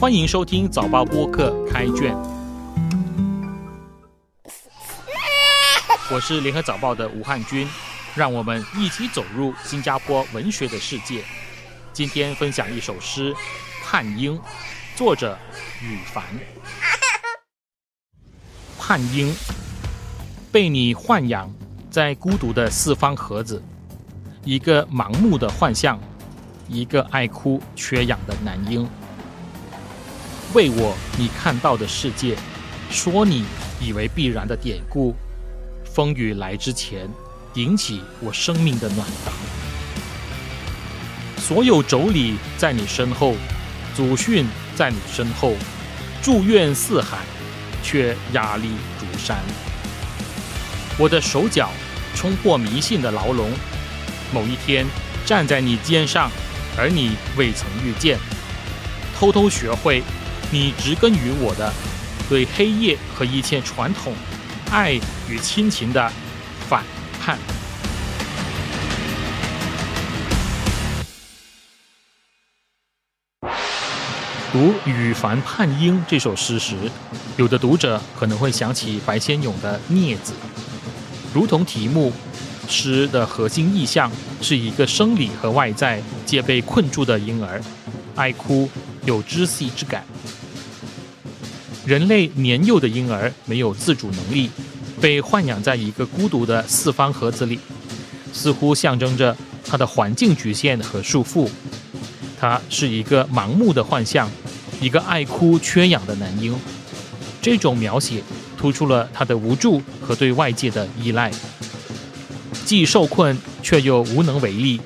欢迎收听早报播客开卷，我是联合早报的吴汉军，让我们一起走入新加坡文学的世界。今天分享一首诗《盼英》，作者羽凡。盼英，被你豢养在孤独的四方盒子，一个盲目的幻象，一个爱哭缺氧的男婴。为我你看到的世界，说你以为必然的典故，风雨来之前，引起我生命的暖房。所有妯娌在你身后，祖训在你身后，祝愿四海。却压力如山。我的手脚冲破迷信的牢笼，某一天站在你肩上，而你未曾遇见，偷偷学会你植根于我的对黑夜和一切传统、爱与亲情的反叛。读《羽凡叛婴》这首诗时，有的读者可能会想起白先勇的《镊子》，如同题目，诗的核心意象是一个生理和外在皆被困住的婴儿，爱哭，有窒息之感。人类年幼的婴儿没有自主能力，被豢养在一个孤独的四方盒子里，似乎象征着他的环境局限和束缚。他是一个盲目的幻象。一个爱哭缺氧的男婴，这种描写突出了他的无助和对外界的依赖，既受困却又无能为力，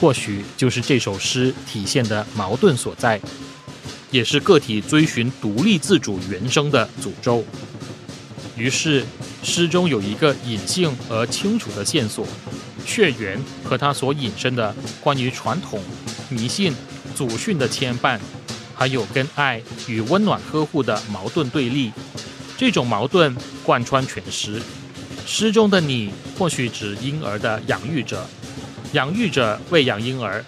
或许就是这首诗体现的矛盾所在，也是个体追寻独立自主原生的诅咒。于是，诗中有一个隐性而清楚的线索：血缘和他所引申的关于传统、迷信、祖训的牵绊。还有跟爱与温暖呵护的矛盾对立，这种矛盾贯穿全诗。诗中的你或许指婴儿的养育者，养育者喂养婴儿，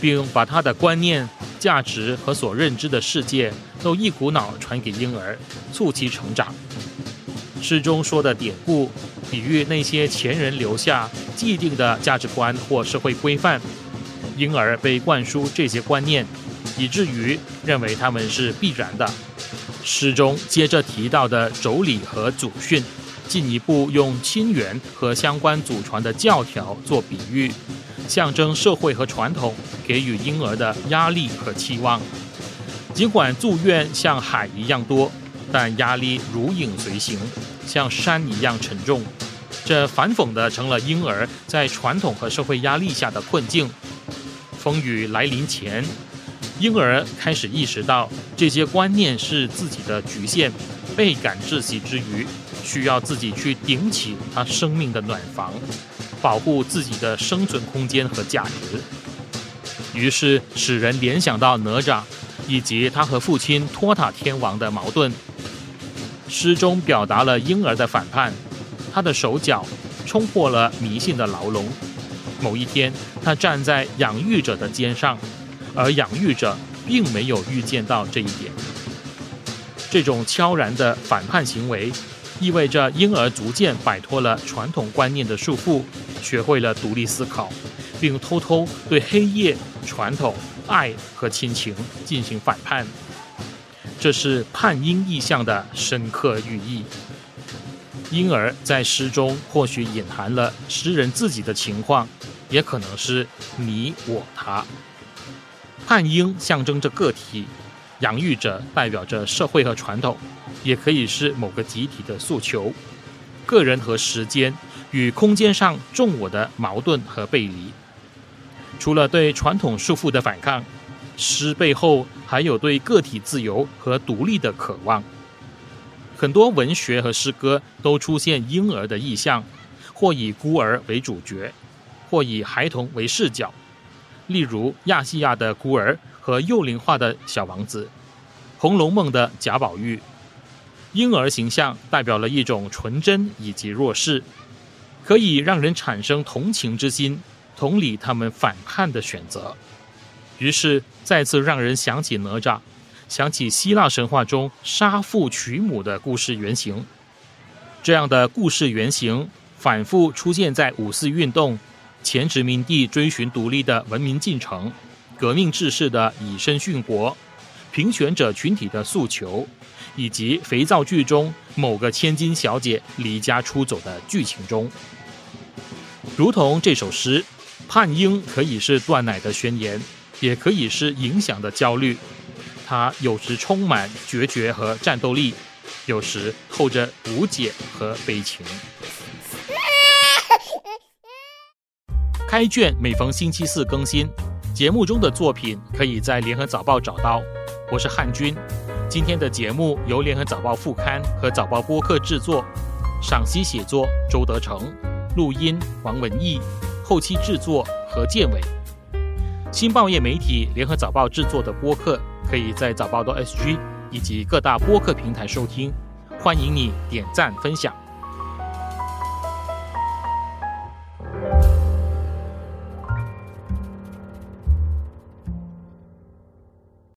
并把他的观念、价值和所认知的世界都一股脑传给婴儿，促其成长。诗中说的典故，比喻那些前人留下既定的价值观或社会规范，婴儿被灌输这些观念。以至于认为他们是必然的。诗中接着提到的妯娌和祖训，进一步用亲缘和相关祖传的教条做比喻，象征社会和传统给予婴儿的压力和期望。尽管祝愿像海一样多，但压力如影随形，像山一样沉重。这反讽的成了婴儿在传统和社会压力下的困境。风雨来临前。婴儿开始意识到这些观念是自己的局限，倍感窒息之余，需要自己去顶起他生命的暖房，保护自己的生存空间和价值。于是使人联想到哪吒，以及他和父亲托塔天王的矛盾。诗中表达了婴儿的反叛，他的手脚冲破了迷信的牢笼。某一天，他站在养育者的肩上。而养育者并没有预见到这一点。这种悄然的反叛行为，意味着婴儿逐渐摆脱了传统观念的束缚，学会了独立思考，并偷偷对黑夜、传统、爱和亲情进行反叛。这是叛婴意象的深刻寓意。婴儿在诗中或许隐含了诗人自己的情况，也可能是你我他。叛婴象征着个体，养育者代表着社会和传统，也可以是某个集体的诉求。个人和时间与空间上重我的矛盾和背离。除了对传统束缚的反抗，诗背后还有对个体自由和独立的渴望。很多文学和诗歌都出现婴儿的意象，或以孤儿为主角，或以孩童为视角。例如亚细亚的孤儿和幼龄化的小王子，《红楼梦》的贾宝玉，婴儿形象代表了一种纯真以及弱势，可以让人产生同情之心，同理他们反叛的选择。于是再次让人想起哪吒，想起希腊神话中杀父娶母的故事原型。这样的故事原型反复出现在五四运动、前殖民地追寻独立的文明进程、革命志士的以身殉国、评选者群体的诉求，以及肥皂剧中某个千金小姐离家出走的剧情中。如同这首诗，叛鹰可以是断奶的宣言，也可以是影响的焦虑。它有时充满决绝和战斗力。有时透着无解和悲情。开卷每逢星期四更新，节目中的作品可以在联合早报找到。我是汉军，今天的节目由联合早报副刊和早报播客制作，赏析写作周德成，录音王文义，后期制作何建伟。新报业媒体联合早报制作的播客，可以在早报的 SG。以及各大播客平台收听，欢迎你点赞分享。